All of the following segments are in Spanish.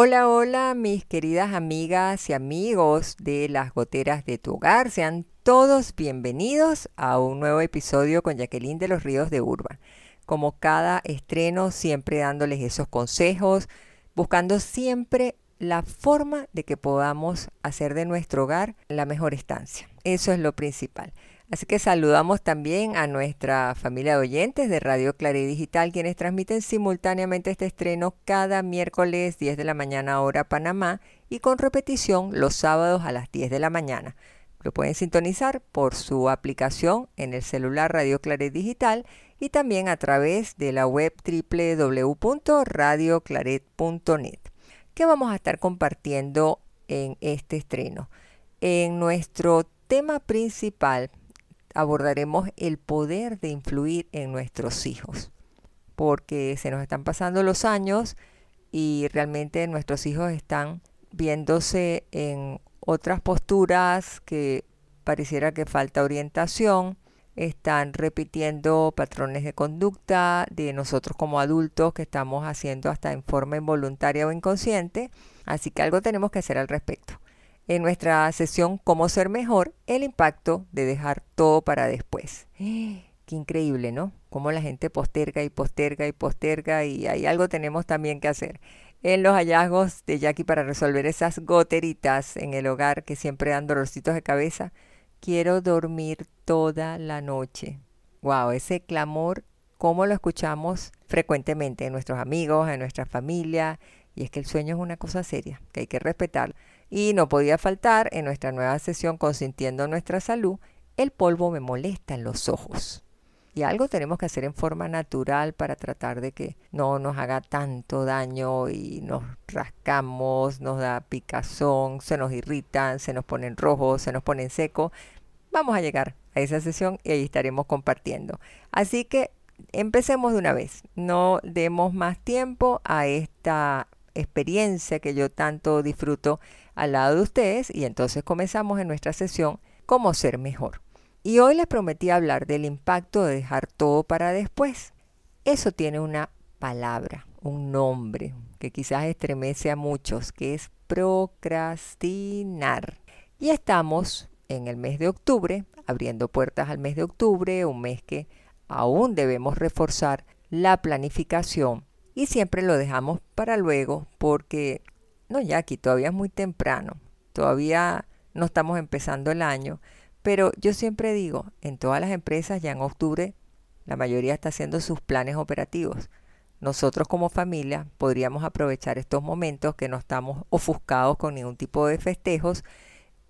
Hola, hola mis queridas amigas y amigos de las goteras de tu hogar. Sean todos bienvenidos a un nuevo episodio con Jacqueline de los Ríos de Urba. Como cada estreno, siempre dándoles esos consejos, buscando siempre la forma de que podamos hacer de nuestro hogar la mejor estancia. Eso es lo principal. Así que saludamos también a nuestra familia de oyentes de Radio Claret Digital, quienes transmiten simultáneamente este estreno cada miércoles 10 de la mañana hora Panamá y con repetición los sábados a las 10 de la mañana. Lo pueden sintonizar por su aplicación en el celular Radio Claret Digital y también a través de la web www.radioclaret.net. ¿Qué vamos a estar compartiendo en este estreno? En nuestro tema principal abordaremos el poder de influir en nuestros hijos, porque se nos están pasando los años y realmente nuestros hijos están viéndose en otras posturas que pareciera que falta orientación, están repitiendo patrones de conducta de nosotros como adultos que estamos haciendo hasta en forma involuntaria o inconsciente, así que algo tenemos que hacer al respecto en nuestra sesión Cómo ser mejor, el impacto de dejar todo para después. Qué increíble, ¿no? Cómo la gente posterga y posterga y posterga y hay algo tenemos también que hacer. En los hallazgos de Jackie para resolver esas goteritas en el hogar que siempre dan dolorcitos de cabeza, quiero dormir toda la noche. Wow, ese clamor, cómo lo escuchamos frecuentemente en nuestros amigos, en nuestra familia, y es que el sueño es una cosa seria, que hay que respetar. Y no podía faltar en nuestra nueva sesión Consintiendo nuestra salud, el polvo me molesta en los ojos. Y algo tenemos que hacer en forma natural para tratar de que no nos haga tanto daño y nos rascamos, nos da picazón, se nos irritan, se nos ponen rojos, se nos ponen seco. Vamos a llegar a esa sesión y ahí estaremos compartiendo. Así que empecemos de una vez. No demos más tiempo a esta experiencia que yo tanto disfruto al lado de ustedes y entonces comenzamos en nuestra sesión Cómo ser mejor. Y hoy les prometí hablar del impacto de dejar todo para después. Eso tiene una palabra, un nombre que quizás estremece a muchos, que es procrastinar. Y estamos en el mes de octubre, abriendo puertas al mes de octubre, un mes que aún debemos reforzar la planificación y siempre lo dejamos para luego porque, no, aquí todavía es muy temprano, todavía no estamos empezando el año, pero yo siempre digo, en todas las empresas ya en octubre la mayoría está haciendo sus planes operativos. Nosotros como familia podríamos aprovechar estos momentos que no estamos ofuscados con ningún tipo de festejos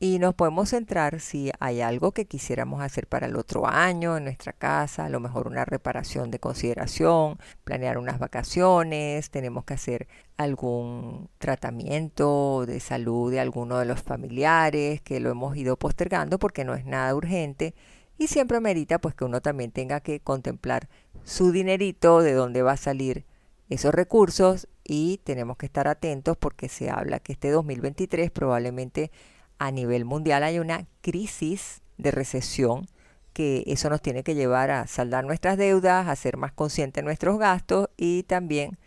y nos podemos centrar si hay algo que quisiéramos hacer para el otro año en nuestra casa, a lo mejor una reparación de consideración, planear unas vacaciones, tenemos que hacer algún tratamiento de salud de alguno de los familiares que lo hemos ido postergando porque no es nada urgente y siempre merita pues que uno también tenga que contemplar su dinerito, de dónde va a salir esos recursos y tenemos que estar atentos porque se habla que este 2023 probablemente a nivel mundial hay una crisis de recesión que eso nos tiene que llevar a saldar nuestras deudas, a ser más conscientes de nuestros gastos y también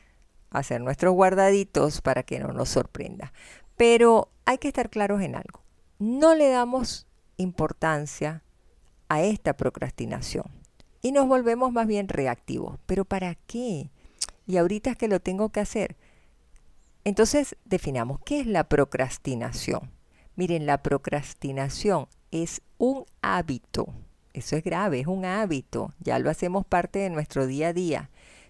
hacer nuestros guardaditos para que no nos sorprenda. Pero hay que estar claros en algo. No le damos importancia a esta procrastinación y nos volvemos más bien reactivos. ¿Pero para qué? Y ahorita es que lo tengo que hacer. Entonces definamos qué es la procrastinación. Miren, la procrastinación es un hábito. Eso es grave, es un hábito. Ya lo hacemos parte de nuestro día a día.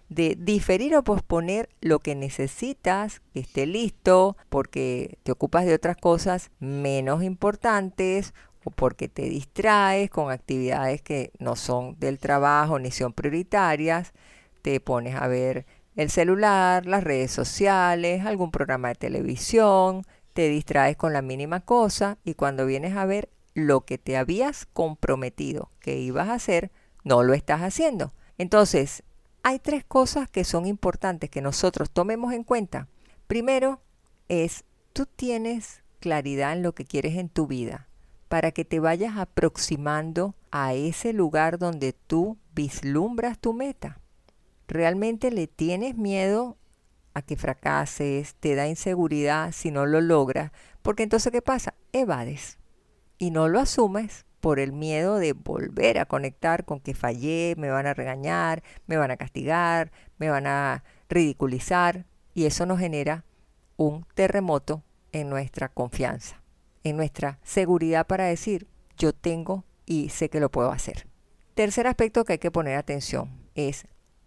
De diferir o posponer lo que necesitas, que esté listo, porque te ocupas de otras cosas menos importantes o porque te distraes con actividades que no son del trabajo ni son prioritarias. Te pones a ver el celular, las redes sociales, algún programa de televisión, te distraes con la mínima cosa y cuando vienes a ver lo que te habías comprometido que ibas a hacer, no lo estás haciendo. Entonces, hay tres cosas que son importantes que nosotros tomemos en cuenta. Primero es, tú tienes claridad en lo que quieres en tu vida para que te vayas aproximando a ese lugar donde tú vislumbras tu meta. ¿Realmente le tienes miedo a que fracases, te da inseguridad si no lo logras? Porque entonces, ¿qué pasa? Evades y no lo asumes por el miedo de volver a conectar con que fallé, me van a regañar, me van a castigar, me van a ridiculizar y eso nos genera un terremoto en nuestra confianza, en nuestra seguridad para decir yo tengo y sé que lo puedo hacer. Tercer aspecto que hay que poner atención es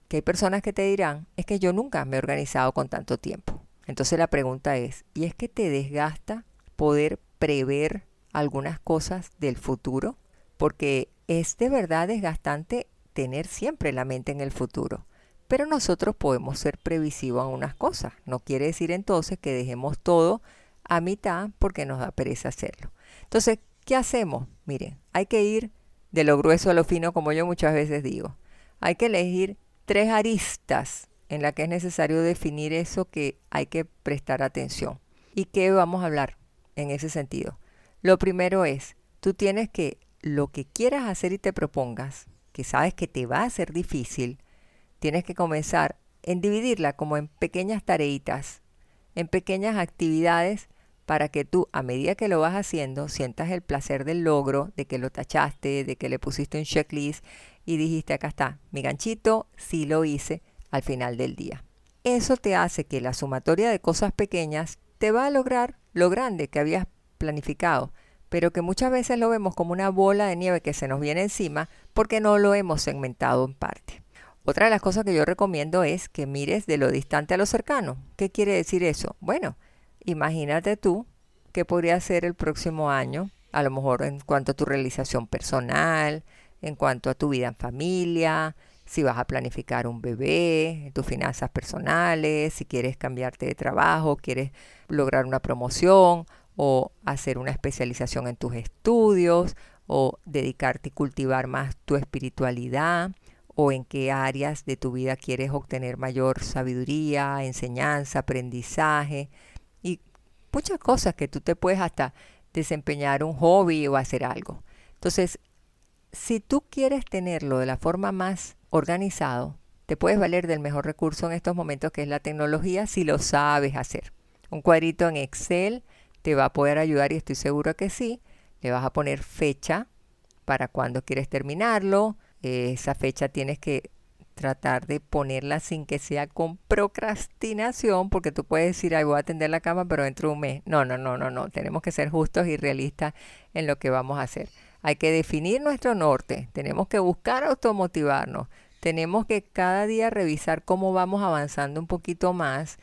que hay personas que te dirán es que yo nunca me he organizado con tanto tiempo. Entonces la pregunta es, ¿y es que te desgasta poder prever algunas cosas del futuro, porque es de verdad desgastante tener siempre la mente en el futuro. Pero nosotros podemos ser previsivos en unas cosas. No quiere decir entonces que dejemos todo a mitad porque nos da pereza hacerlo. Entonces, ¿qué hacemos? Miren, hay que ir de lo grueso a lo fino, como yo muchas veces digo. Hay que elegir tres aristas en las que es necesario definir eso que hay que prestar atención. ¿Y qué vamos a hablar en ese sentido? Lo primero es, tú tienes que lo que quieras hacer y te propongas, que sabes que te va a ser difícil, tienes que comenzar en dividirla como en pequeñas tareitas, en pequeñas actividades para que tú a medida que lo vas haciendo sientas el placer del logro, de que lo tachaste, de que le pusiste un checklist y dijiste acá está, mi ganchito, sí lo hice al final del día. Eso te hace que la sumatoria de cosas pequeñas te va a lograr lo grande que habías planificado, pero que muchas veces lo vemos como una bola de nieve que se nos viene encima porque no lo hemos segmentado en parte. Otra de las cosas que yo recomiendo es que mires de lo distante a lo cercano. ¿Qué quiere decir eso? Bueno, imagínate tú qué podría ser el próximo año, a lo mejor en cuanto a tu realización personal, en cuanto a tu vida en familia, si vas a planificar un bebé, tus finanzas personales, si quieres cambiarte de trabajo, quieres lograr una promoción o hacer una especialización en tus estudios o dedicarte y cultivar más tu espiritualidad o en qué áreas de tu vida quieres obtener mayor sabiduría, enseñanza, aprendizaje y muchas cosas que tú te puedes hasta desempeñar un hobby o hacer algo. Entonces, si tú quieres tenerlo de la forma más organizado, te puedes valer del mejor recurso en estos momentos que es la tecnología si lo sabes hacer. Un cuadrito en Excel te va a poder ayudar y estoy seguro que sí. Le vas a poner fecha para cuando quieres terminarlo. esa fecha tienes que tratar de ponerla sin que sea con procrastinación, porque tú puedes decir, ay, voy a atender la cama, pero dentro de un mes. No, no, no, no, no. Tenemos que ser justos y realistas en lo que vamos a hacer. Hay que definir nuestro norte. Tenemos que buscar automotivarnos. Tenemos que cada día revisar cómo vamos avanzando un poquito más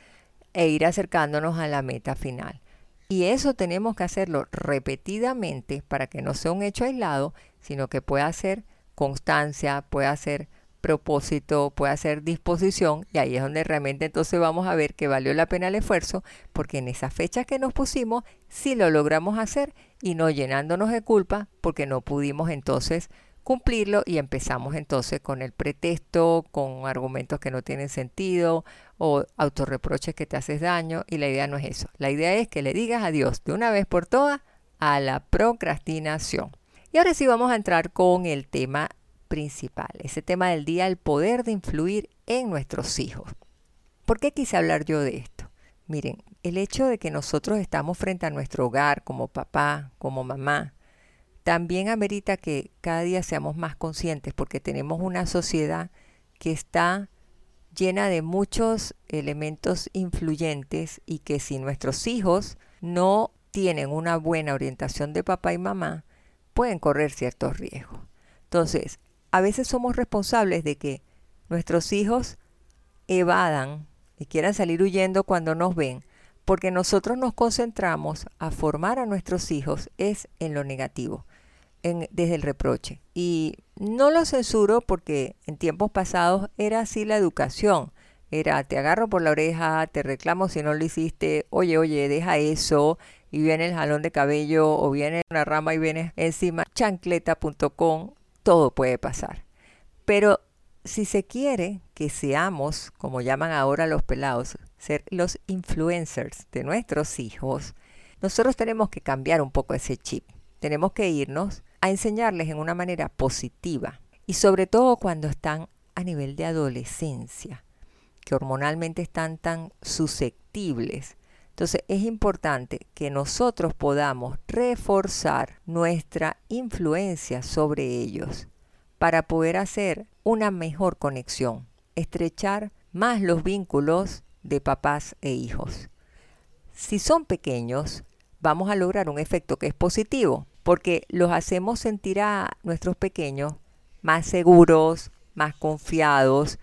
e ir acercándonos a la meta final. Y eso tenemos que hacerlo repetidamente para que no sea un hecho aislado, sino que pueda ser constancia, pueda ser propósito, pueda ser disposición, y ahí es donde realmente entonces vamos a ver que valió la pena el esfuerzo, porque en esas fechas que nos pusimos, sí lo logramos hacer y no llenándonos de culpa, porque no pudimos entonces cumplirlo y empezamos entonces con el pretexto, con argumentos que no tienen sentido o autorreproches que te haces daño y la idea no es eso. La idea es que le digas adiós de una vez por todas a la procrastinación. Y ahora sí vamos a entrar con el tema principal, ese tema del día, el poder de influir en nuestros hijos. ¿Por qué quise hablar yo de esto? Miren, el hecho de que nosotros estamos frente a nuestro hogar como papá, como mamá, también amerita que cada día seamos más conscientes porque tenemos una sociedad que está llena de muchos elementos influyentes y que si nuestros hijos no tienen una buena orientación de papá y mamá, pueden correr ciertos riesgos. Entonces, a veces somos responsables de que nuestros hijos evadan y quieran salir huyendo cuando nos ven, porque nosotros nos concentramos a formar a nuestros hijos es en lo negativo desde el reproche. Y no lo censuro porque en tiempos pasados era así la educación. Era te agarro por la oreja, te reclamo si no lo hiciste, oye, oye, deja eso, y viene el jalón de cabello o viene una rama y viene encima, chancleta.com, todo puede pasar. Pero si se quiere que seamos, como llaman ahora los pelados, ser los influencers de nuestros hijos, nosotros tenemos que cambiar un poco ese chip. Tenemos que irnos a enseñarles en una manera positiva y sobre todo cuando están a nivel de adolescencia, que hormonalmente están tan susceptibles. Entonces es importante que nosotros podamos reforzar nuestra influencia sobre ellos para poder hacer una mejor conexión, estrechar más los vínculos de papás e hijos. Si son pequeños, vamos a lograr un efecto que es positivo, porque los hacemos sentir a nuestros pequeños más seguros, más confiados,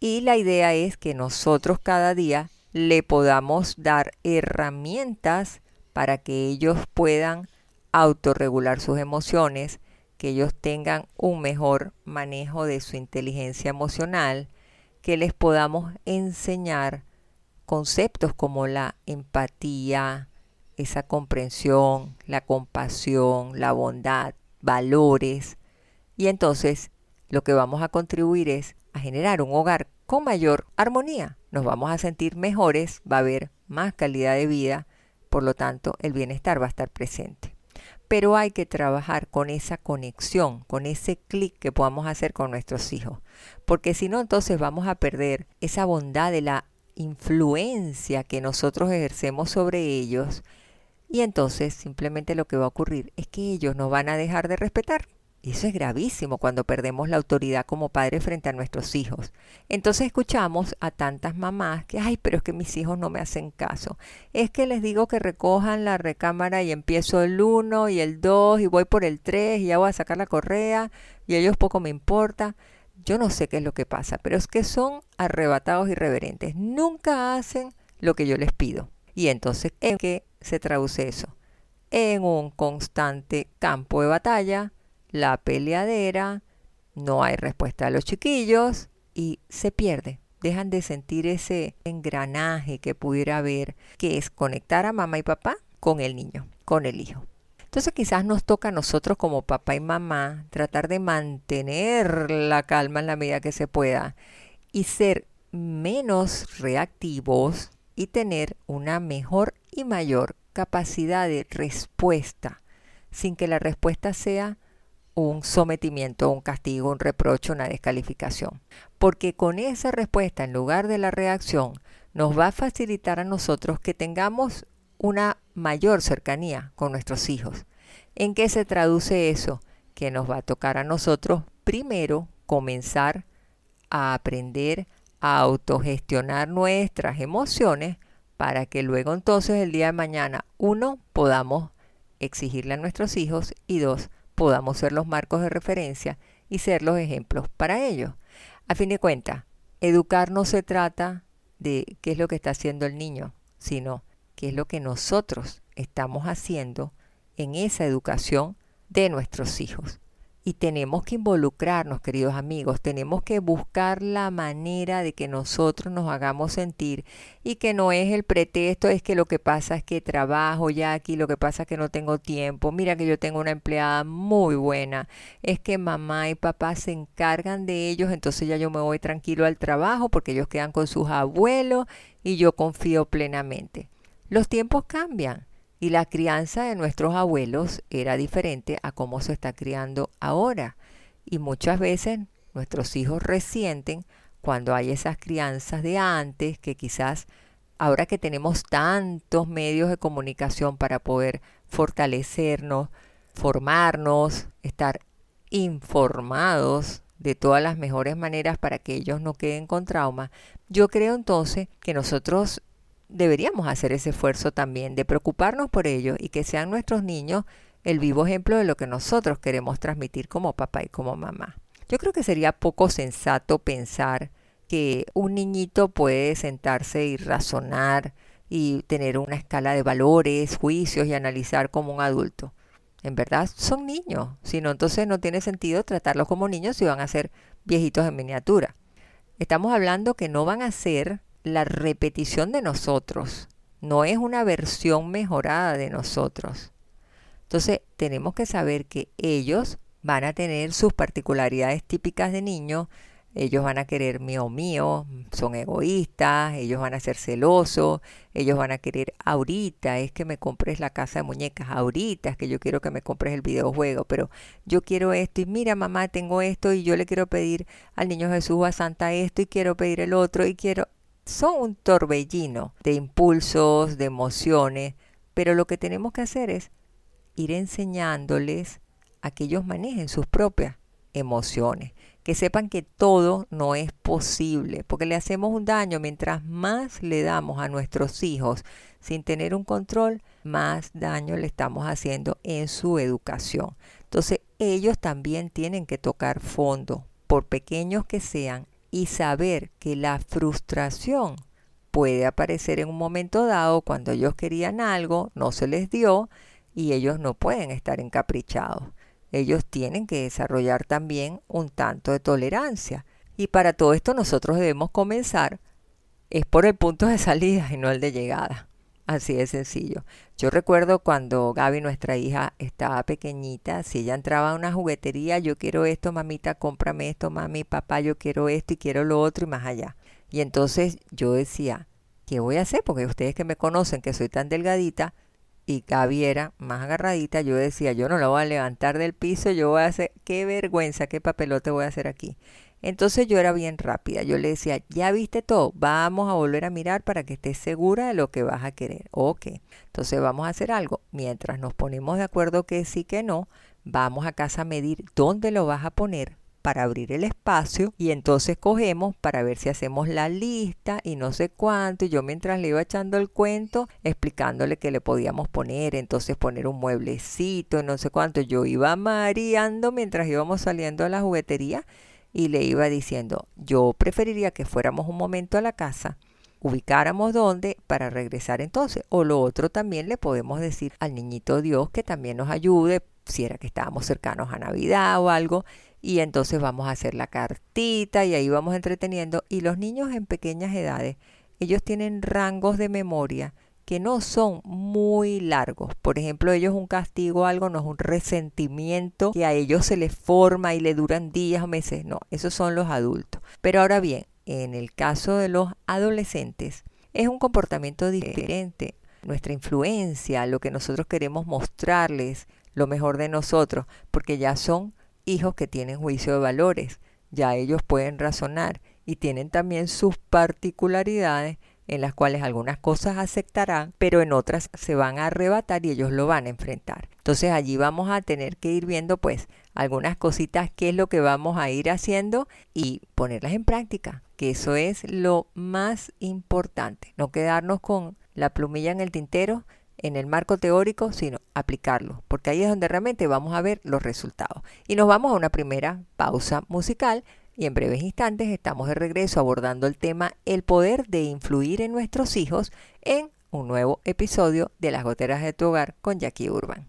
y la idea es que nosotros cada día le podamos dar herramientas para que ellos puedan autorregular sus emociones, que ellos tengan un mejor manejo de su inteligencia emocional, que les podamos enseñar conceptos como la empatía, esa comprensión, la compasión, la bondad, valores. Y entonces lo que vamos a contribuir es a generar un hogar con mayor armonía. Nos vamos a sentir mejores, va a haber más calidad de vida, por lo tanto el bienestar va a estar presente pero hay que trabajar con esa conexión, con ese clic que podamos hacer con nuestros hijos, porque si no entonces vamos a perder esa bondad de la influencia que nosotros ejercemos sobre ellos y entonces simplemente lo que va a ocurrir es que ellos nos van a dejar de respetar. Eso es gravísimo cuando perdemos la autoridad como padres frente a nuestros hijos. Entonces escuchamos a tantas mamás que, ay, pero es que mis hijos no me hacen caso. Es que les digo que recojan la recámara y empiezo el 1 y el 2 y voy por el 3 y ya voy a sacar la correa y a ellos poco me importa. Yo no sé qué es lo que pasa, pero es que son arrebatados y reverentes. Nunca hacen lo que yo les pido. Y entonces, ¿en qué se traduce eso? En un constante campo de batalla la peleadera, no hay respuesta a los chiquillos y se pierde. Dejan de sentir ese engranaje que pudiera haber, que es conectar a mamá y papá con el niño, con el hijo. Entonces quizás nos toca a nosotros como papá y mamá tratar de mantener la calma en la medida que se pueda y ser menos reactivos y tener una mejor y mayor capacidad de respuesta sin que la respuesta sea un sometimiento, un castigo, un reproche, una descalificación. Porque con esa respuesta, en lugar de la reacción, nos va a facilitar a nosotros que tengamos una mayor cercanía con nuestros hijos. ¿En qué se traduce eso? Que nos va a tocar a nosotros primero comenzar a aprender a autogestionar nuestras emociones para que luego entonces el día de mañana, uno, podamos exigirle a nuestros hijos y dos, podamos ser los marcos de referencia y ser los ejemplos para ellos. A fin de cuentas, educar no se trata de qué es lo que está haciendo el niño, sino qué es lo que nosotros estamos haciendo en esa educación de nuestros hijos y tenemos que involucrarnos, queridos amigos, tenemos que buscar la manera de que nosotros nos hagamos sentir y que no es el pretexto, es que lo que pasa es que trabajo ya aquí, lo que pasa es que no tengo tiempo, mira que yo tengo una empleada muy buena, es que mamá y papá se encargan de ellos, entonces ya yo me voy tranquilo al trabajo porque ellos quedan con sus abuelos y yo confío plenamente. Los tiempos cambian y la crianza de nuestros abuelos era diferente a cómo se está criando ahora. Y muchas veces nuestros hijos resienten cuando hay esas crianzas de antes que quizás ahora que tenemos tantos medios de comunicación para poder fortalecernos, formarnos, estar informados de todas las mejores maneras para que ellos no queden con trauma, yo creo entonces que nosotros deberíamos hacer ese esfuerzo también de preocuparnos por ellos y que sean nuestros niños el vivo ejemplo de lo que nosotros queremos transmitir como papá y como mamá. Yo creo que sería poco sensato pensar que un niñito puede sentarse y razonar y tener una escala de valores, juicios y analizar como un adulto. En verdad son niños, si no entonces no tiene sentido tratarlos como niños si van a ser viejitos en miniatura. Estamos hablando que no van a ser la repetición de nosotros, no es una versión mejorada de nosotros. Entonces tenemos que saber que ellos van a tener sus particularidades típicas de niños, ellos van a querer mío mío, son egoístas, ellos van a ser celosos, ellos van a querer ahorita es que me compres la casa de muñecas, ahorita es que yo quiero que me compres el videojuego, pero yo quiero esto y mira mamá tengo esto y yo le quiero pedir al niño Jesús o a Santa esto y quiero pedir el otro y quiero... Son un torbellino de impulsos, de emociones, pero lo que tenemos que hacer es ir enseñándoles a que ellos manejen sus propias emociones que sepan que todo no es posible, porque le hacemos un daño mientras más le damos a nuestros hijos sin tener un control, más daño le estamos haciendo en su educación. Entonces ellos también tienen que tocar fondo, por pequeños que sean, y saber que la frustración puede aparecer en un momento dado cuando ellos querían algo, no se les dio y ellos no pueden estar encaprichados ellos tienen que desarrollar también un tanto de tolerancia. Y para todo esto nosotros debemos comenzar es por el punto de salida y no el de llegada. Así de sencillo. Yo recuerdo cuando Gaby, nuestra hija, estaba pequeñita, si ella entraba a una juguetería, yo quiero esto, mamita, cómprame esto, mami, papá, yo quiero esto y quiero lo otro y más allá. Y entonces yo decía, ¿qué voy a hacer? Porque ustedes que me conocen, que soy tan delgadita, y Gaby era más agarradita, yo decía, yo no la voy a levantar del piso, yo voy a hacer, qué vergüenza, qué papelote voy a hacer aquí. Entonces yo era bien rápida, yo le decía, ya viste todo, vamos a volver a mirar para que estés segura de lo que vas a querer. Ok, entonces vamos a hacer algo. Mientras nos ponemos de acuerdo que sí, que no, vamos a casa a medir dónde lo vas a poner, para abrir el espacio y entonces cogemos para ver si hacemos la lista y no sé cuánto. Y yo mientras le iba echando el cuento, explicándole que le podíamos poner, entonces poner un mueblecito, no sé cuánto. Yo iba mareando mientras íbamos saliendo a la juguetería y le iba diciendo, yo preferiría que fuéramos un momento a la casa ubicáramos dónde para regresar entonces. O lo otro también le podemos decir al niñito Dios que también nos ayude, si era que estábamos cercanos a Navidad o algo, y entonces vamos a hacer la cartita y ahí vamos entreteniendo. Y los niños en pequeñas edades, ellos tienen rangos de memoria que no son muy largos. Por ejemplo, ellos un castigo algo no es un resentimiento que a ellos se les forma y le duran días o meses. No, esos son los adultos. Pero ahora bien, en el caso de los adolescentes, es un comportamiento diferente. Nuestra influencia, lo que nosotros queremos mostrarles, lo mejor de nosotros, porque ya son hijos que tienen juicio de valores, ya ellos pueden razonar y tienen también sus particularidades en las cuales algunas cosas aceptarán, pero en otras se van a arrebatar y ellos lo van a enfrentar. Entonces allí vamos a tener que ir viendo pues algunas cositas, qué es lo que vamos a ir haciendo y ponerlas en práctica, que eso es lo más importante, no quedarnos con la plumilla en el tintero, en el marco teórico, sino aplicarlo, porque ahí es donde realmente vamos a ver los resultados. Y nos vamos a una primera pausa musical y en breves instantes estamos de regreso abordando el tema el poder de influir en nuestros hijos en un nuevo episodio de Las Goteras de tu Hogar con Jackie Urban.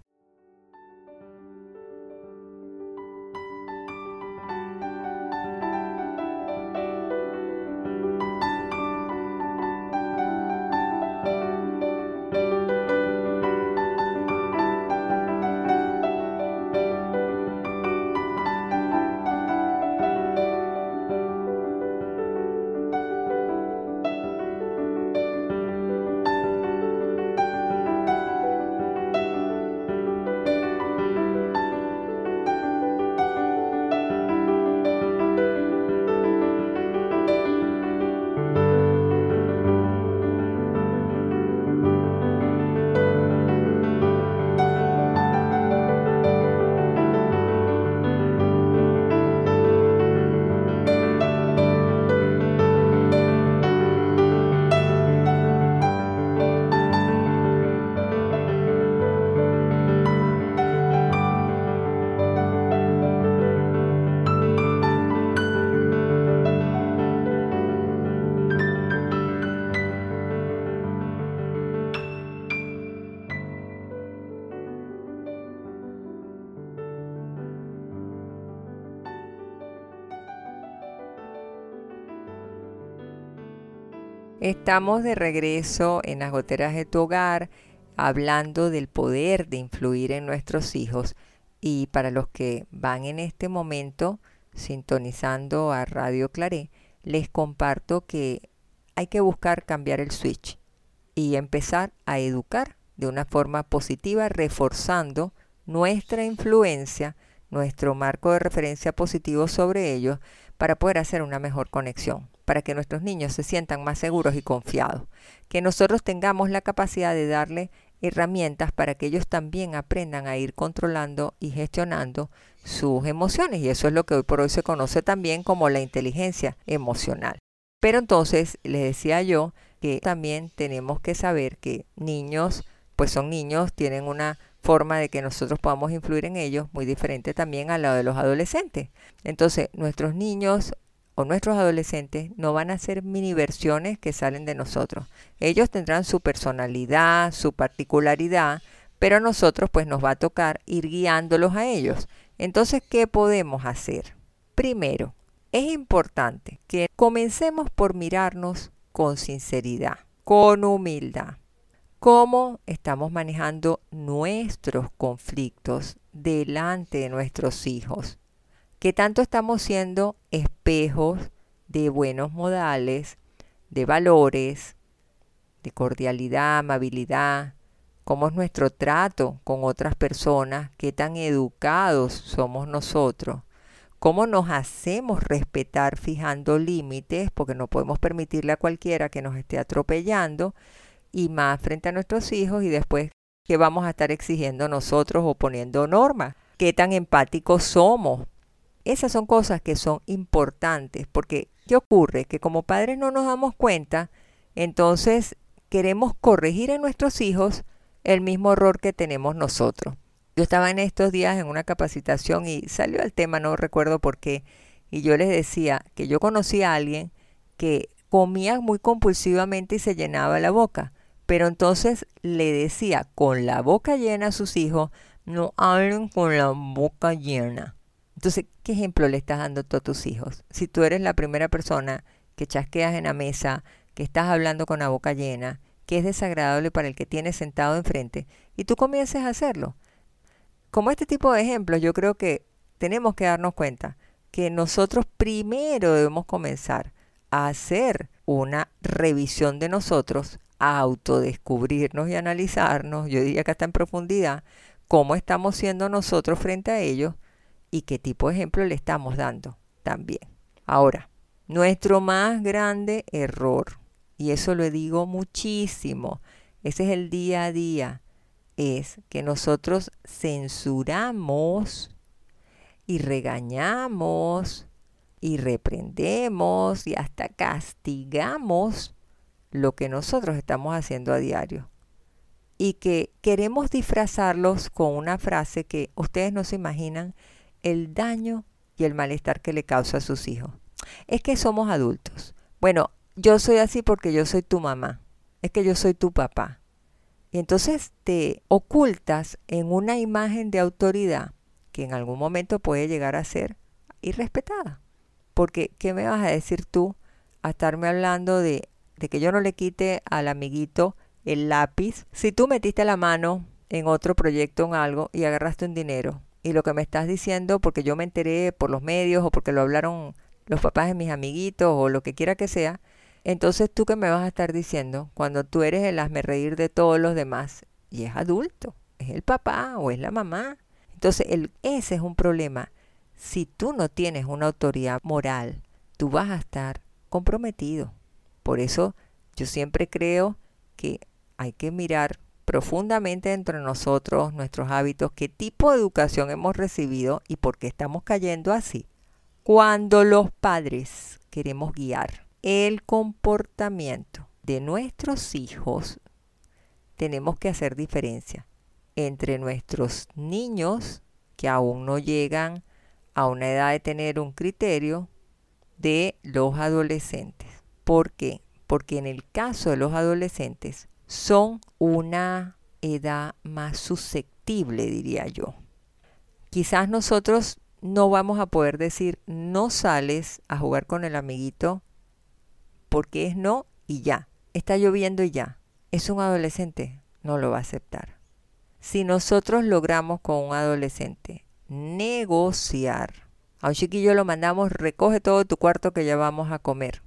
Estamos de regreso en las goteras de tu hogar hablando del poder de influir en nuestros hijos. Y para los que van en este momento sintonizando a Radio Claré, les comparto que hay que buscar cambiar el switch y empezar a educar de una forma positiva, reforzando nuestra influencia, nuestro marco de referencia positivo sobre ellos para poder hacer una mejor conexión para que nuestros niños se sientan más seguros y confiados. Que nosotros tengamos la capacidad de darle herramientas para que ellos también aprendan a ir controlando y gestionando sus emociones. Y eso es lo que hoy por hoy se conoce también como la inteligencia emocional. Pero entonces les decía yo que también tenemos que saber que niños, pues son niños, tienen una forma de que nosotros podamos influir en ellos muy diferente también a la de los adolescentes. Entonces, nuestros niños nuestros adolescentes no van a ser mini versiones que salen de nosotros. Ellos tendrán su personalidad, su particularidad, pero a nosotros pues nos va a tocar ir guiándolos a ellos. Entonces, ¿qué podemos hacer? Primero, es importante que comencemos por mirarnos con sinceridad, con humildad. ¿Cómo estamos manejando nuestros conflictos delante de nuestros hijos? Que tanto estamos siendo espejos de buenos modales, de valores, de cordialidad, amabilidad, cómo es nuestro trato con otras personas, qué tan educados somos nosotros, cómo nos hacemos respetar fijando límites, porque no podemos permitirle a cualquiera que nos esté atropellando, y más frente a nuestros hijos y después qué vamos a estar exigiendo nosotros o poniendo normas, qué tan empáticos somos esas son cosas que son importantes porque ¿qué ocurre? Que como padres no nos damos cuenta, entonces queremos corregir a nuestros hijos el mismo error que tenemos nosotros. Yo estaba en estos días en una capacitación y salió el tema, no recuerdo por qué, y yo les decía que yo conocí a alguien que comía muy compulsivamente y se llenaba la boca, pero entonces le decía con la boca llena a sus hijos, no hablen con la boca llena. Entonces, ¿qué ejemplo le estás dando tú a tus hijos? Si tú eres la primera persona que chasqueas en la mesa, que estás hablando con la boca llena, que es desagradable para el que tienes sentado enfrente, y tú comiences a hacerlo. Como este tipo de ejemplos, yo creo que tenemos que darnos cuenta que nosotros primero debemos comenzar a hacer una revisión de nosotros, a autodescubrirnos y analizarnos, yo diría que hasta en profundidad, cómo estamos siendo nosotros frente a ellos, y qué tipo de ejemplo le estamos dando también. Ahora, nuestro más grande error, y eso lo digo muchísimo, ese es el día a día, es que nosotros censuramos y regañamos y reprendemos y hasta castigamos lo que nosotros estamos haciendo a diario. Y que queremos disfrazarlos con una frase que ustedes no se imaginan el daño y el malestar que le causa a sus hijos. Es que somos adultos. Bueno, yo soy así porque yo soy tu mamá. Es que yo soy tu papá. Y entonces te ocultas en una imagen de autoridad que en algún momento puede llegar a ser irrespetada. Porque, ¿qué me vas a decir tú a estarme hablando de, de que yo no le quite al amiguito el lápiz si tú metiste la mano en otro proyecto en algo y agarraste un dinero y lo que me estás diciendo, porque yo me enteré por los medios o porque lo hablaron los papás de mis amiguitos o lo que quiera que sea, entonces tú que me vas a estar diciendo cuando tú eres el hazme reír de todos los demás y es adulto, es el papá o es la mamá. Entonces ese es un problema. Si tú no tienes una autoridad moral, tú vas a estar comprometido. Por eso yo siempre creo que hay que mirar profundamente entre nosotros nuestros hábitos, qué tipo de educación hemos recibido y por qué estamos cayendo así. Cuando los padres queremos guiar el comportamiento de nuestros hijos, tenemos que hacer diferencia entre nuestros niños que aún no llegan a una edad de tener un criterio de los adolescentes. ¿Por qué? Porque en el caso de los adolescentes son una edad más susceptible, diría yo. Quizás nosotros no vamos a poder decir no sales a jugar con el amiguito porque es no y ya. Está lloviendo y ya. Es un adolescente, no lo va a aceptar. Si nosotros logramos con un adolescente negociar, a un chiquillo lo mandamos, recoge todo tu cuarto que ya vamos a comer.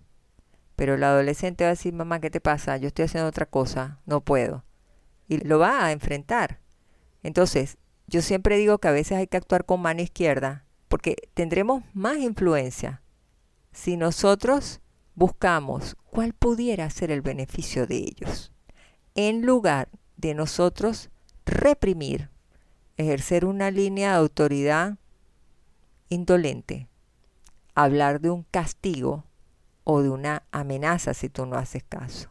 Pero el adolescente va a decir, mamá, ¿qué te pasa? Yo estoy haciendo otra cosa, no puedo. Y lo va a enfrentar. Entonces, yo siempre digo que a veces hay que actuar con mano izquierda, porque tendremos más influencia si nosotros buscamos cuál pudiera ser el beneficio de ellos, en lugar de nosotros reprimir, ejercer una línea de autoridad indolente, hablar de un castigo o de una amenaza si tú no haces caso.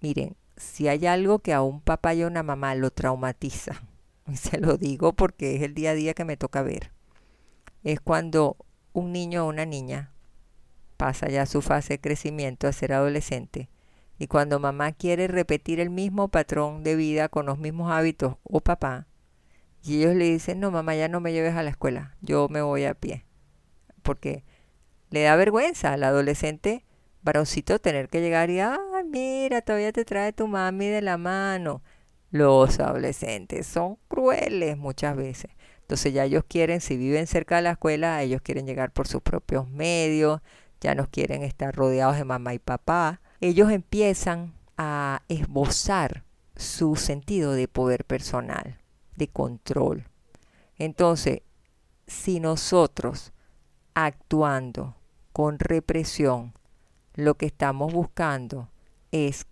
Miren, si hay algo que a un papá y a una mamá lo traumatiza, y se lo digo porque es el día a día que me toca ver, es cuando un niño o una niña pasa ya su fase de crecimiento a ser adolescente y cuando mamá quiere repetir el mismo patrón de vida con los mismos hábitos o papá, y ellos le dicen, no mamá, ya no me lleves a la escuela, yo me voy a pie. Porque le da vergüenza al adolescente varoncito tener que llegar y, ah, mira, todavía te trae tu mami de la mano. Los adolescentes son crueles muchas veces. Entonces ya ellos quieren, si viven cerca de la escuela, ellos quieren llegar por sus propios medios, ya no quieren estar rodeados de mamá y papá ellos empiezan a esbozar su sentido de poder personal, de control. Entonces, si nosotros actuando con represión, lo que estamos buscando es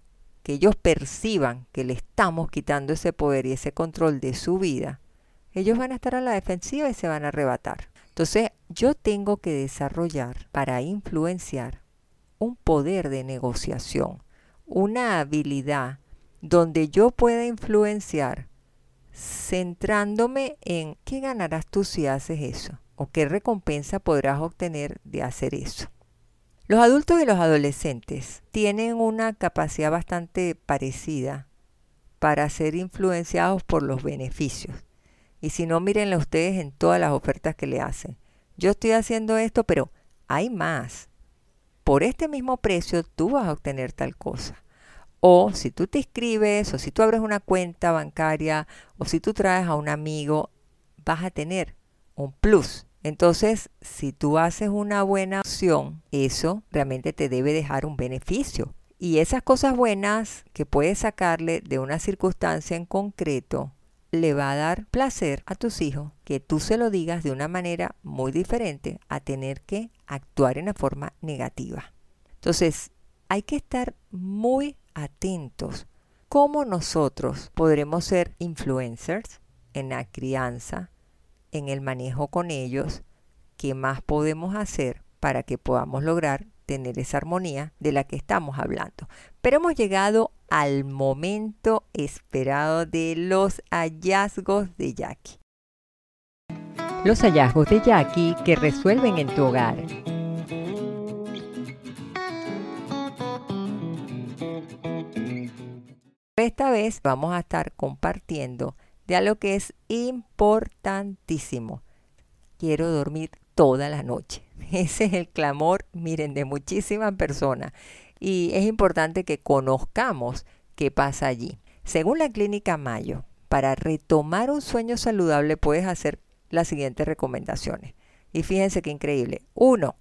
que ellos perciban que le estamos quitando ese poder y ese control de su vida, ellos van a estar a la defensiva y se van a arrebatar. Entonces, yo tengo que desarrollar para influenciar un poder de negociación, una habilidad donde yo pueda influenciar centrándome en qué ganarás tú si haces eso o qué recompensa podrás obtener de hacer eso. Los adultos y los adolescentes tienen una capacidad bastante parecida para ser influenciados por los beneficios. Y si no, mírenle ustedes en todas las ofertas que le hacen. Yo estoy haciendo esto, pero hay más por este mismo precio tú vas a obtener tal cosa. O si tú te inscribes, o si tú abres una cuenta bancaria, o si tú traes a un amigo, vas a tener un plus. Entonces, si tú haces una buena opción, eso realmente te debe dejar un beneficio. Y esas cosas buenas que puedes sacarle de una circunstancia en concreto, le va a dar placer a tus hijos que tú se lo digas de una manera muy diferente a tener que actuar en una forma negativa. Entonces, hay que estar muy atentos cómo nosotros podremos ser influencers en la crianza, en el manejo con ellos, qué más podemos hacer para que podamos lograr tener esa armonía de la que estamos hablando. Pero hemos llegado al momento esperado de los hallazgos de Jackie. Los hallazgos de Jackie que resuelven en tu hogar. Esta vez vamos a estar compartiendo de algo que es importantísimo. Quiero dormir toda la noche. Ese es el clamor, miren, de muchísimas personas. Y es importante que conozcamos qué pasa allí. Según la clínica Mayo, para retomar un sueño saludable puedes hacer las siguientes recomendaciones. Y fíjense qué increíble. Uno,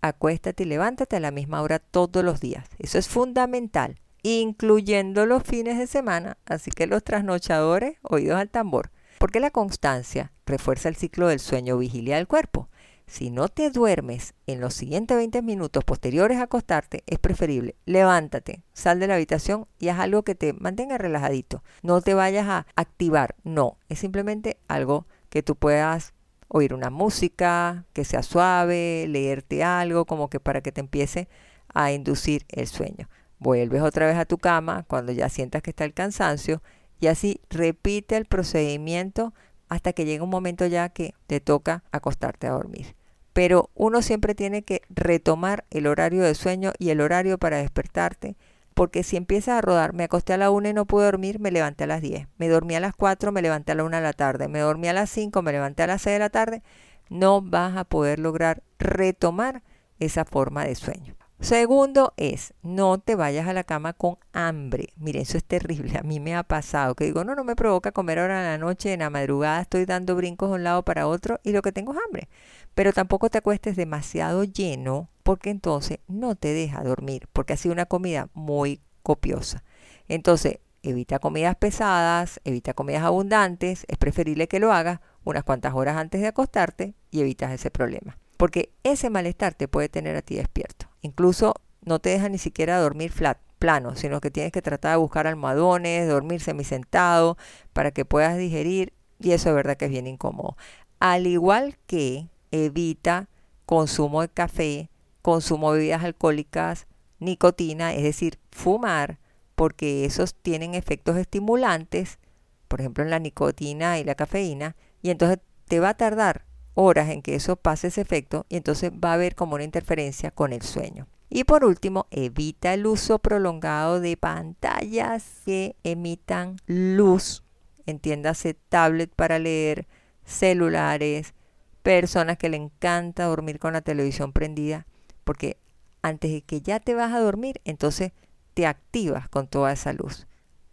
acuéstate y levántate a la misma hora todos los días. Eso es fundamental, incluyendo los fines de semana. Así que los trasnochadores, oídos al tambor. Porque la constancia refuerza el ciclo del sueño vigilia del cuerpo. Si no te duermes en los siguientes 20 minutos posteriores a acostarte, es preferible levántate, sal de la habitación y haz algo que te mantenga relajadito. No te vayas a activar, no, es simplemente algo que tú puedas oír una música, que sea suave, leerte algo, como que para que te empiece a inducir el sueño. Vuelves otra vez a tu cama cuando ya sientas que está el cansancio y así repite el procedimiento hasta que llega un momento ya que te toca acostarte a dormir. Pero uno siempre tiene que retomar el horario de sueño y el horario para despertarte, porque si empiezas a rodar, me acosté a la 1 y no pude dormir, me levanté a las 10, me dormí a las 4, me levanté a la 1 de la tarde, me dormí a las 5, me levanté a las 6 de la tarde, no vas a poder lograr retomar esa forma de sueño. Segundo es, no te vayas a la cama con hambre. Miren, eso es terrible. A mí me ha pasado que digo, no, no me provoca comer ahora en la noche, en la madrugada estoy dando brincos de un lado para otro y lo que tengo es hambre. Pero tampoco te acuestes demasiado lleno porque entonces no te deja dormir, porque ha sido una comida muy copiosa. Entonces, evita comidas pesadas, evita comidas abundantes, es preferible que lo hagas unas cuantas horas antes de acostarte y evitas ese problema. Porque ese malestar te puede tener a ti despierto. Incluso no te deja ni siquiera dormir flat, plano, sino que tienes que tratar de buscar almohadones, dormir semisentado para que puedas digerir y eso es verdad que es bien incómodo. Al igual que evita consumo de café, consumo de bebidas alcohólicas, nicotina, es decir, fumar, porque esos tienen efectos estimulantes, por ejemplo en la nicotina y la cafeína, y entonces te va a tardar horas en que eso pase ese efecto y entonces va a haber como una interferencia con el sueño. Y por último, evita el uso prolongado de pantallas que emitan luz, entiéndase tablet para leer, celulares, personas que le encanta dormir con la televisión prendida, porque antes de que ya te vas a dormir, entonces te activas con toda esa luz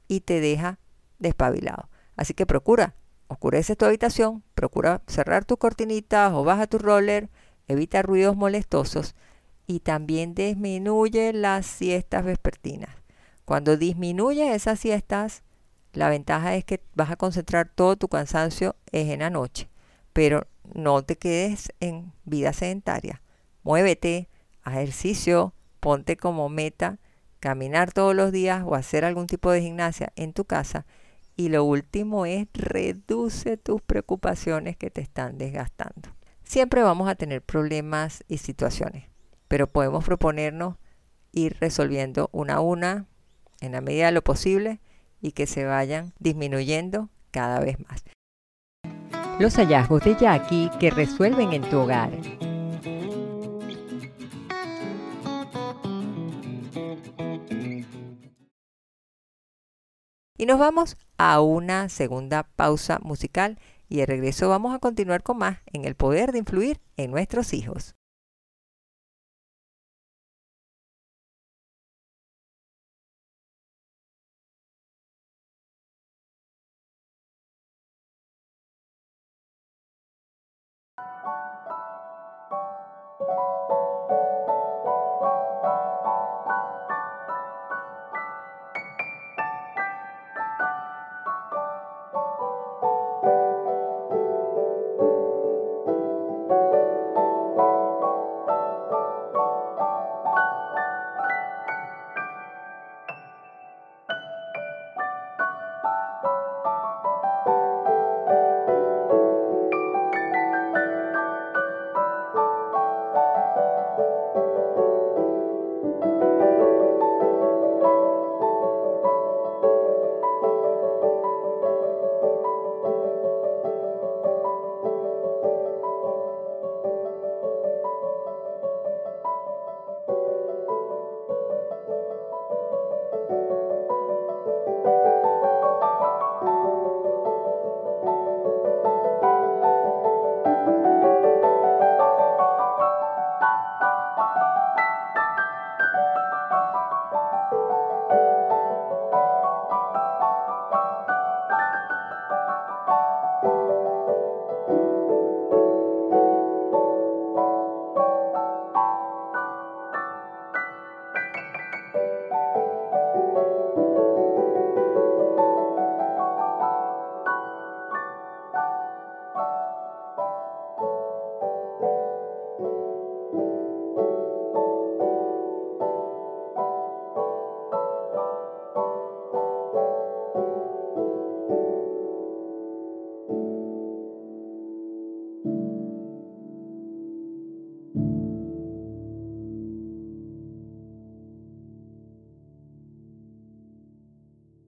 y te deja despabilado. Así que procura Oscurece tu habitación, procura cerrar tus cortinitas o baja tu roller, evita ruidos molestosos y también disminuye las siestas vespertinas. Cuando disminuyes esas siestas, la ventaja es que vas a concentrar todo tu cansancio en la noche, pero no te quedes en vida sedentaria. Muévete, ejercicio, ponte como meta caminar todos los días o hacer algún tipo de gimnasia en tu casa y lo último es reduce tus preocupaciones que te están desgastando. Siempre vamos a tener problemas y situaciones, pero podemos proponernos ir resolviendo una a una en la medida de lo posible y que se vayan disminuyendo cada vez más. Los hallazgos de Jackie que resuelven en tu hogar. Y nos vamos a una segunda pausa musical y de regreso vamos a continuar con más en el poder de influir en nuestros hijos.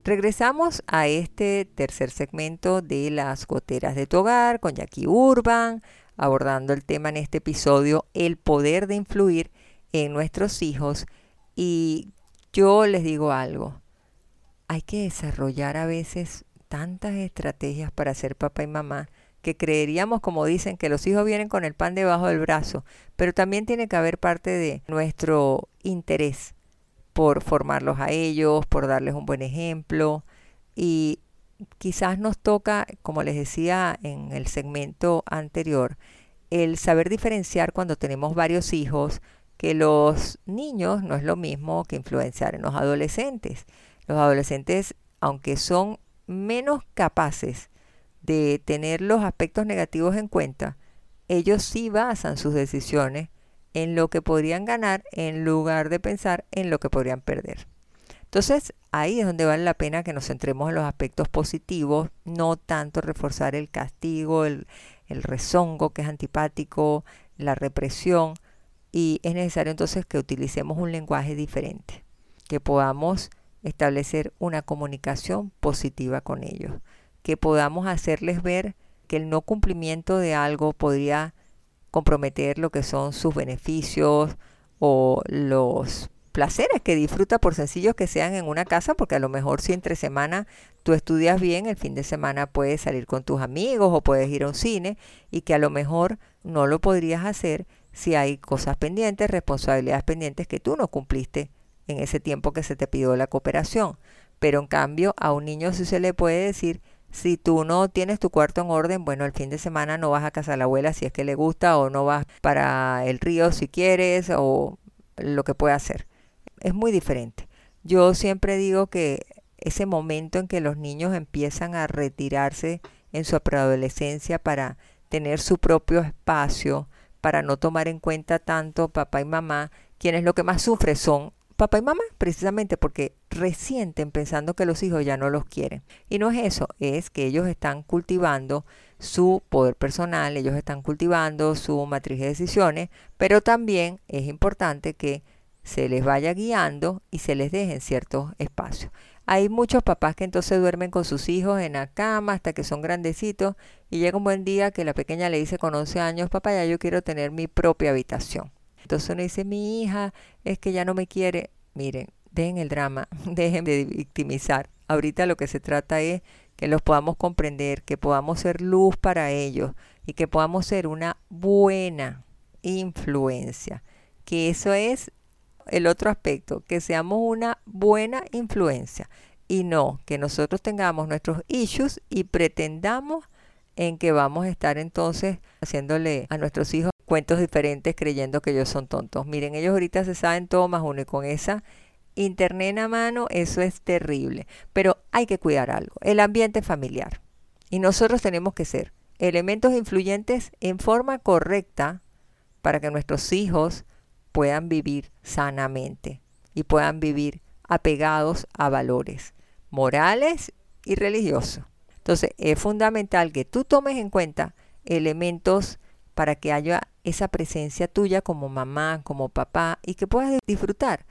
Regresamos a este tercer segmento de las goteras de tu hogar con Jackie Urban, abordando el tema en este episodio, el poder de influir en nuestros hijos. Y yo les digo algo, hay que desarrollar a veces tantas estrategias para ser papá y mamá que creeríamos, como dicen, que los hijos vienen con el pan debajo del brazo, pero también tiene que haber parte de nuestro interés por formarlos a ellos, por darles un buen ejemplo y quizás nos toca, como les decía en el segmento anterior, el saber diferenciar cuando tenemos varios hijos, que los niños no es lo mismo que influenciar en los adolescentes. Los adolescentes, aunque son menos capaces de tener los aspectos negativos en cuenta, ellos sí basan sus decisiones en lo que podrían ganar en lugar de pensar en lo que podrían perder. Entonces, ahí es donde vale la pena que nos centremos en los aspectos positivos, no tanto reforzar el castigo, el, el rezongo que es antipático, la represión, y es necesario entonces que utilicemos un lenguaje diferente, que podamos establecer una comunicación positiva con ellos, que podamos hacerles ver que el no cumplimiento de algo podría comprometer lo que son sus beneficios o los placeres que disfruta por sencillos que sean en una casa, porque a lo mejor si entre semana tú estudias bien, el fin de semana puedes salir con tus amigos o puedes ir a un cine y que a lo mejor no lo podrías hacer si hay cosas pendientes, responsabilidades pendientes que tú no cumpliste en ese tiempo que se te pidió la cooperación. Pero en cambio a un niño sí se le puede decir, si tú no tienes tu cuarto en orden, bueno, el fin de semana no vas a casa de la abuela si es que le gusta o no vas para el río si quieres o lo que pueda hacer es muy diferente. Yo siempre digo que ese momento en que los niños empiezan a retirarse en su preadolescencia para tener su propio espacio, para no tomar en cuenta tanto papá y mamá, quienes lo que más sufren son papá y mamá, precisamente porque resienten pensando que los hijos ya no los quieren. Y no es eso, es que ellos están cultivando su poder personal, ellos están cultivando su matriz de decisiones, pero también es importante que se les vaya guiando y se les deje en ciertos espacios. Hay muchos papás que entonces duermen con sus hijos en la cama hasta que son grandecitos y llega un buen día que la pequeña le dice con 11 años, papá, ya yo quiero tener mi propia habitación. Entonces uno dice, mi hija es que ya no me quiere. Miren, dejen el drama, dejen de victimizar. Ahorita lo que se trata es que los podamos comprender, que podamos ser luz para ellos y que podamos ser una buena influencia. Que eso es el otro aspecto, que seamos una buena influencia y no que nosotros tengamos nuestros issues y pretendamos en que vamos a estar entonces haciéndole a nuestros hijos cuentos diferentes creyendo que ellos son tontos. Miren, ellos ahorita se saben todo más uno y con esa internet a mano eso es terrible. Pero hay que cuidar algo, el ambiente familiar. Y nosotros tenemos que ser elementos influyentes en forma correcta para que nuestros hijos puedan vivir sanamente y puedan vivir apegados a valores morales y religiosos. Entonces es fundamental que tú tomes en cuenta elementos para que haya esa presencia tuya como mamá, como papá y que puedas disfrutar.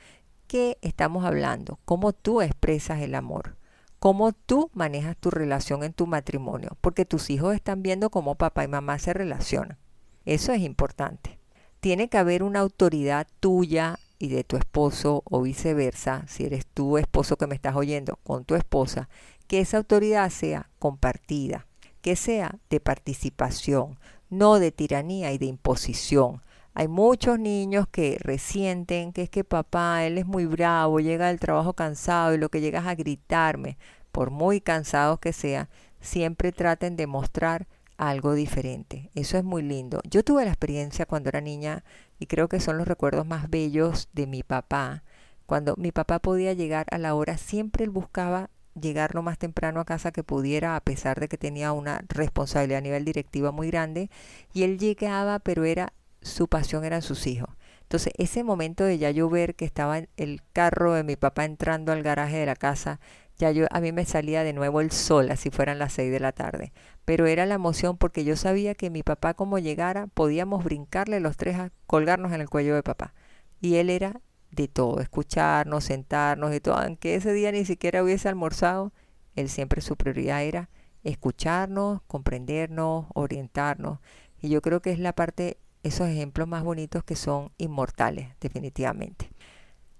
¿Qué estamos hablando? ¿Cómo tú expresas el amor? ¿Cómo tú manejas tu relación en tu matrimonio? Porque tus hijos están viendo cómo papá y mamá se relacionan. Eso es importante tiene que haber una autoridad tuya y de tu esposo o viceversa, si eres tu esposo que me estás oyendo con tu esposa, que esa autoridad sea compartida, que sea de participación, no de tiranía y de imposición. Hay muchos niños que resienten que es que papá, él es muy bravo, llega del trabajo cansado y lo que llegas a gritarme, por muy cansados que sea, siempre traten de mostrar algo diferente. Eso es muy lindo. Yo tuve la experiencia cuando era niña y creo que son los recuerdos más bellos de mi papá. Cuando mi papá podía llegar a la hora, siempre él buscaba llegar lo más temprano a casa que pudiera, a pesar de que tenía una responsabilidad a nivel directiva muy grande. Y él llegaba, pero era su pasión eran sus hijos. Entonces, ese momento de ya yo ver que estaba el carro de mi papá entrando al garaje de la casa, ya yo a mí me salía de nuevo el sol, así fueran las seis de la tarde pero era la emoción porque yo sabía que mi papá como llegara podíamos brincarle los tres a colgarnos en el cuello de papá. Y él era de todo, escucharnos, sentarnos y todo. Aunque ese día ni siquiera hubiese almorzado, él siempre su prioridad era escucharnos, comprendernos, orientarnos. Y yo creo que es la parte, esos ejemplos más bonitos que son inmortales, definitivamente.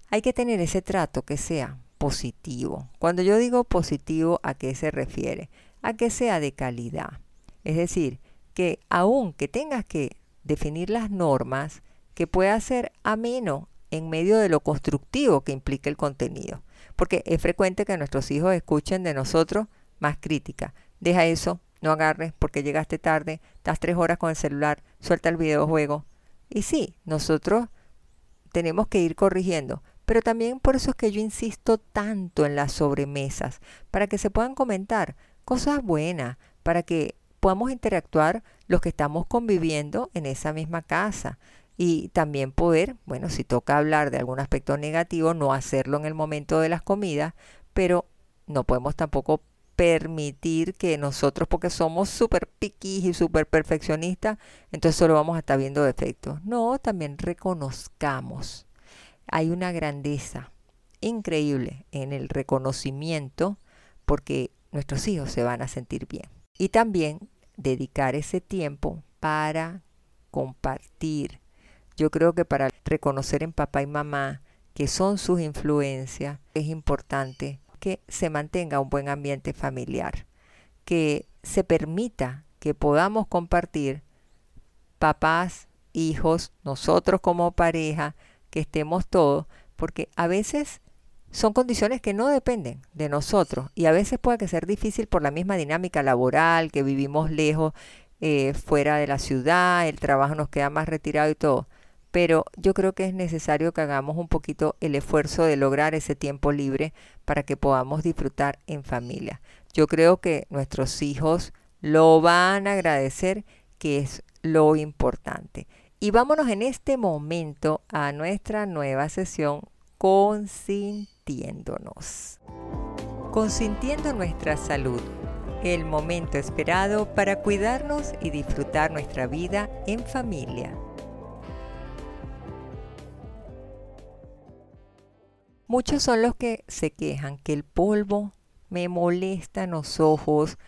Hay que tener ese trato que sea positivo. Cuando yo digo positivo, ¿a qué se refiere? a que sea de calidad. Es decir, que aunque tengas que definir las normas, que pueda ser ameno en medio de lo constructivo que implica el contenido. Porque es frecuente que nuestros hijos escuchen de nosotros más crítica. Deja eso, no agarres porque llegaste tarde, estás tres horas con el celular, suelta el videojuego. Y sí, nosotros tenemos que ir corrigiendo, pero también por eso es que yo insisto tanto en las sobremesas, para que se puedan comentar cosas buenas, para que podamos interactuar los que estamos conviviendo en esa misma casa y también poder, bueno, si toca hablar de algún aspecto negativo, no hacerlo en el momento de las comidas, pero no podemos tampoco permitir que nosotros, porque somos súper piquis y súper perfeccionistas, entonces solo vamos a estar viendo defectos. No, también reconozcamos. Hay una grandeza increíble en el reconocimiento porque nuestros hijos se van a sentir bien. Y también dedicar ese tiempo para compartir. Yo creo que para reconocer en papá y mamá que son sus influencias, es importante que se mantenga un buen ambiente familiar, que se permita que podamos compartir papás, hijos, nosotros como pareja, que estemos todos, porque a veces son condiciones que no dependen de nosotros y a veces puede que ser difícil por la misma dinámica laboral, que vivimos lejos, eh, fuera de la ciudad, el trabajo nos queda más retirado y todo. Pero yo creo que es necesario que hagamos un poquito el esfuerzo de lograr ese tiempo libre para que podamos disfrutar en familia. Yo creo que nuestros hijos lo van a agradecer, que es lo importante. Y vámonos en este momento a nuestra nueva sesión consintiéndonos. Consintiendo nuestra salud, el momento esperado para cuidarnos y disfrutar nuestra vida en familia. Muchos son los que se quejan que el polvo me molesta en los ojos,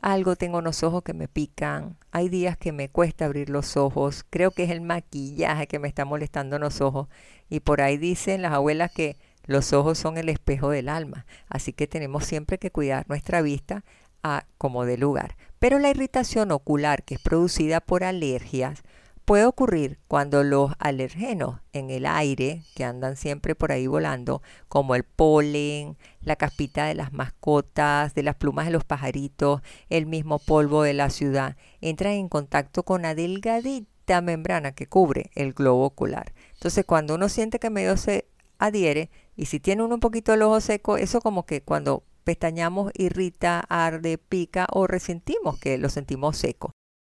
algo tengo en los ojos que me pican, hay días que me cuesta abrir los ojos, creo que es el maquillaje que me está molestando en los ojos y por ahí dicen las abuelas que los ojos son el espejo del alma, así que tenemos siempre que cuidar nuestra vista a como de lugar. Pero la irritación ocular que es producida por alergias puede ocurrir cuando los alergenos en el aire, que andan siempre por ahí volando, como el polen, la caspita de las mascotas, de las plumas de los pajaritos, el mismo polvo de la ciudad, entran en contacto con la delgadita membrana que cubre el globo ocular. Entonces, cuando uno siente que medio se adhiere, y si tiene uno un poquito el ojo seco, eso como que cuando pestañamos irrita, arde, pica o resentimos que lo sentimos seco.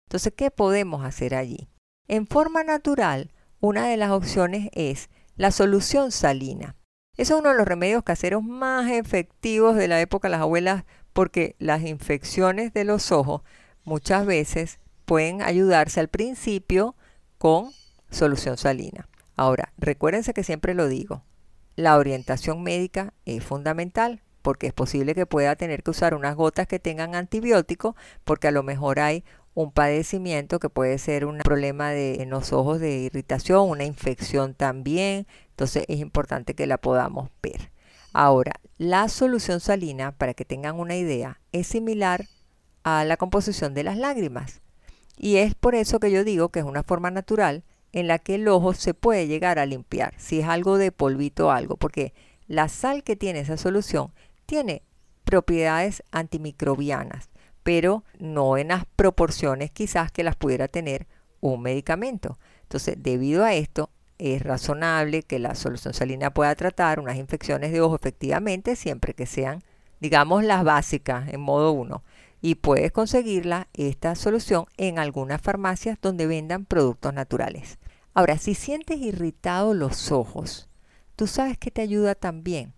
Entonces, ¿qué podemos hacer allí? En forma natural, una de las opciones es la solución salina. Es uno de los remedios caseros más efectivos de la época de las abuelas porque las infecciones de los ojos muchas veces pueden ayudarse al principio con solución salina. Ahora, recuérdense que siempre lo digo, la orientación médica es fundamental porque es posible que pueda tener que usar unas gotas que tengan antibiótico porque a lo mejor hay un padecimiento que puede ser un problema de, en los ojos de irritación, una infección también. Entonces es importante que la podamos ver. Ahora, la solución salina, para que tengan una idea, es similar a la composición de las lágrimas. Y es por eso que yo digo que es una forma natural en la que el ojo se puede llegar a limpiar, si es algo de polvito o algo, porque la sal que tiene esa solución tiene propiedades antimicrobianas pero no en las proporciones quizás que las pudiera tener un medicamento. Entonces, debido a esto, es razonable que la solución salina pueda tratar unas infecciones de ojo efectivamente, siempre que sean, digamos, las básicas en modo 1. Y puedes conseguirla, esta solución, en algunas farmacias donde vendan productos naturales. Ahora, si sientes irritados los ojos, tú sabes que te ayuda también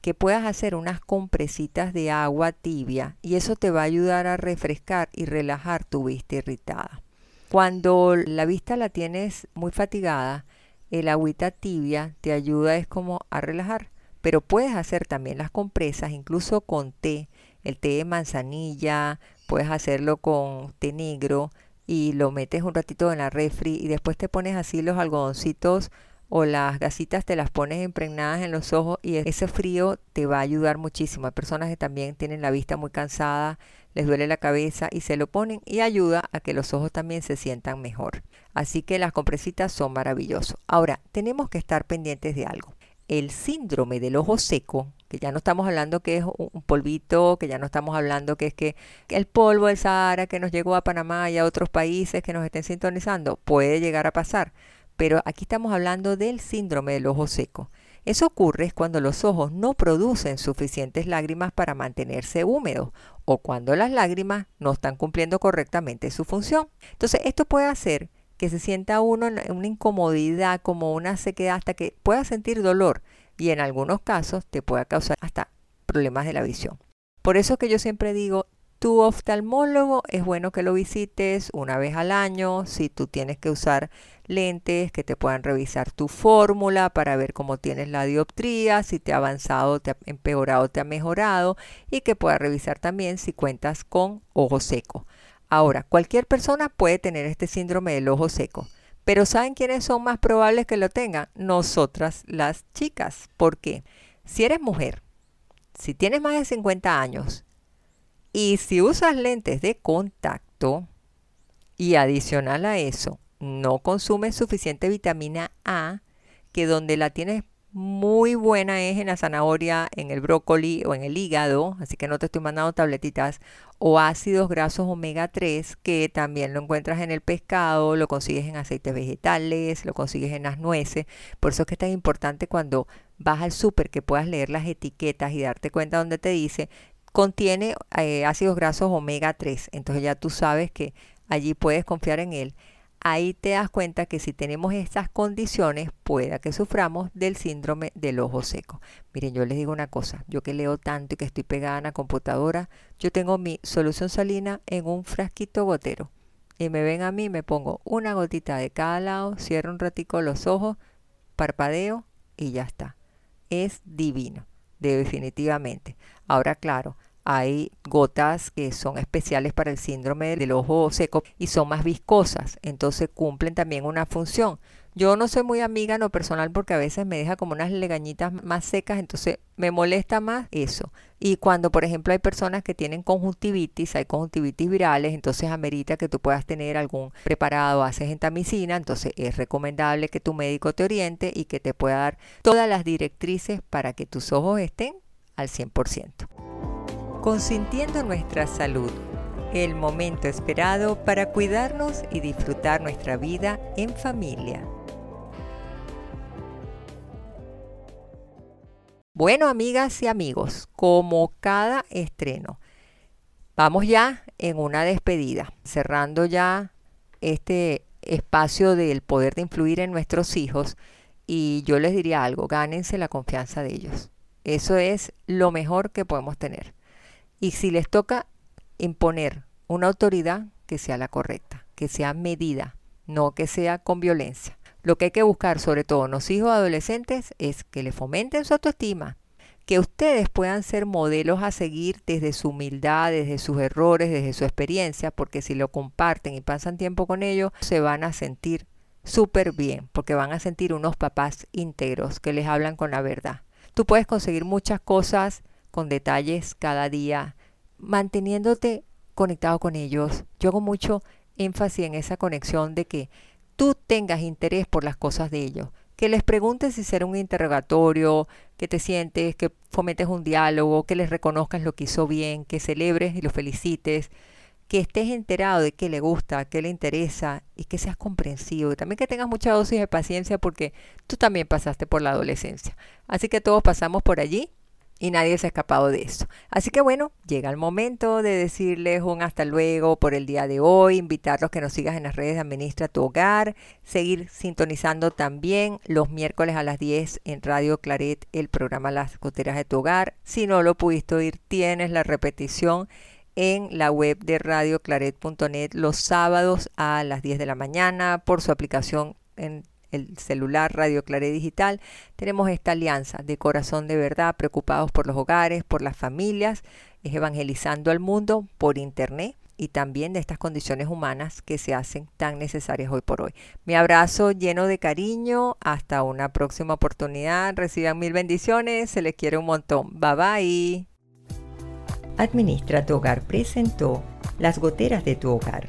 que puedas hacer unas compresitas de agua tibia y eso te va a ayudar a refrescar y relajar tu vista irritada. Cuando la vista la tienes muy fatigada, el agüita tibia te ayuda es como a relajar, pero puedes hacer también las compresas incluso con té, el té de manzanilla, puedes hacerlo con té negro y lo metes un ratito en la refri y después te pones así los algodoncitos o las gasitas te las pones impregnadas en los ojos y ese frío te va a ayudar muchísimo. Hay personas que también tienen la vista muy cansada, les duele la cabeza y se lo ponen y ayuda a que los ojos también se sientan mejor. Así que las compresitas son maravillosos. Ahora, tenemos que estar pendientes de algo. El síndrome del ojo seco, que ya no estamos hablando que es un polvito, que ya no estamos hablando que es que el polvo del Sahara que nos llegó a Panamá y a otros países que nos estén sintonizando, puede llegar a pasar pero aquí estamos hablando del síndrome del ojo seco. Eso ocurre cuando los ojos no producen suficientes lágrimas para mantenerse húmedos o cuando las lágrimas no están cumpliendo correctamente su función. Entonces, esto puede hacer que se sienta uno en una incomodidad, como una sequedad, hasta que pueda sentir dolor y en algunos casos te pueda causar hasta problemas de la visión. Por eso que yo siempre digo, tu oftalmólogo es bueno que lo visites una vez al año, si tú tienes que usar lentes que te puedan revisar tu fórmula para ver cómo tienes la dioptría, si te ha avanzado, te ha empeorado, te ha mejorado y que pueda revisar también si cuentas con ojo seco. Ahora, cualquier persona puede tener este síndrome del ojo seco, pero ¿saben quiénes son más probables que lo tengan? Nosotras las chicas. ¿Por qué? Si eres mujer, si tienes más de 50 años y si usas lentes de contacto y adicional a eso, no consumes suficiente vitamina A, que donde la tienes muy buena es en la zanahoria, en el brócoli o en el hígado, así que no te estoy mandando tabletitas, o ácidos grasos omega 3, que también lo encuentras en el pescado, lo consigues en aceites vegetales, lo consigues en las nueces, por eso es que es tan importante cuando vas al súper que puedas leer las etiquetas y darte cuenta donde te dice contiene eh, ácidos grasos omega 3, entonces ya tú sabes que allí puedes confiar en él ahí te das cuenta que si tenemos estas condiciones, pueda que suframos del síndrome del ojo seco. Miren, yo les digo una cosa, yo que leo tanto y que estoy pegada en la computadora, yo tengo mi solución salina en un frasquito gotero. Y me ven a mí, me pongo una gotita de cada lado, cierro un ratico los ojos, parpadeo y ya está. Es divino, definitivamente. Ahora, claro, hay gotas que son especiales para el síndrome del ojo seco y son más viscosas, entonces cumplen también una función. Yo no soy muy amiga en lo personal porque a veces me deja como unas legañitas más secas, entonces me molesta más eso. Y cuando, por ejemplo, hay personas que tienen conjuntivitis, hay conjuntivitis virales, entonces amerita que tú puedas tener algún preparado a gentamicina, entonces es recomendable que tu médico te oriente y que te pueda dar todas las directrices para que tus ojos estén al 100% consintiendo nuestra salud, el momento esperado para cuidarnos y disfrutar nuestra vida en familia. Bueno, amigas y amigos, como cada estreno, vamos ya en una despedida, cerrando ya este espacio del poder de influir en nuestros hijos y yo les diría algo, gánense la confianza de ellos. Eso es lo mejor que podemos tener. Y si les toca imponer una autoridad, que sea la correcta, que sea medida, no que sea con violencia. Lo que hay que buscar, sobre todo en los hijos adolescentes, es que le fomenten su autoestima, que ustedes puedan ser modelos a seguir desde su humildad, desde sus errores, desde su experiencia, porque si lo comparten y pasan tiempo con ellos, se van a sentir súper bien, porque van a sentir unos papás íntegros que les hablan con la verdad. Tú puedes conseguir muchas cosas con detalles cada día, manteniéndote conectado con ellos. Yo hago mucho énfasis en esa conexión de que tú tengas interés por las cosas de ellos, que les preguntes si será un interrogatorio, que te sientes, que fomentes un diálogo, que les reconozcas lo que hizo bien, que celebres y lo felicites, que estés enterado de qué le gusta, qué le interesa y que seas comprensivo. Y también que tengas mucha dosis de paciencia porque tú también pasaste por la adolescencia. Así que todos pasamos por allí y nadie se ha escapado de eso. Así que bueno, llega el momento de decirles un hasta luego por el día de hoy, invitarlos que nos sigas en las redes de Administra tu Hogar, seguir sintonizando también los miércoles a las 10 en Radio Claret el programa Las Goteras de tu Hogar. Si no lo pudiste oír, tienes la repetición en la web de radioclaret.net los sábados a las 10 de la mañana por su aplicación en el celular Radio Claret Digital, tenemos esta alianza de corazón de verdad, preocupados por los hogares, por las familias, es evangelizando al mundo por internet. y también de estas condiciones humanas que se hacen tan necesarias hoy por hoy. Mi abrazo lleno de cariño, hasta una próxima oportunidad, reciban mil bendiciones, se les quiere un montón, bye bye. Administra tu hogar presentó Las goteras de tu hogar,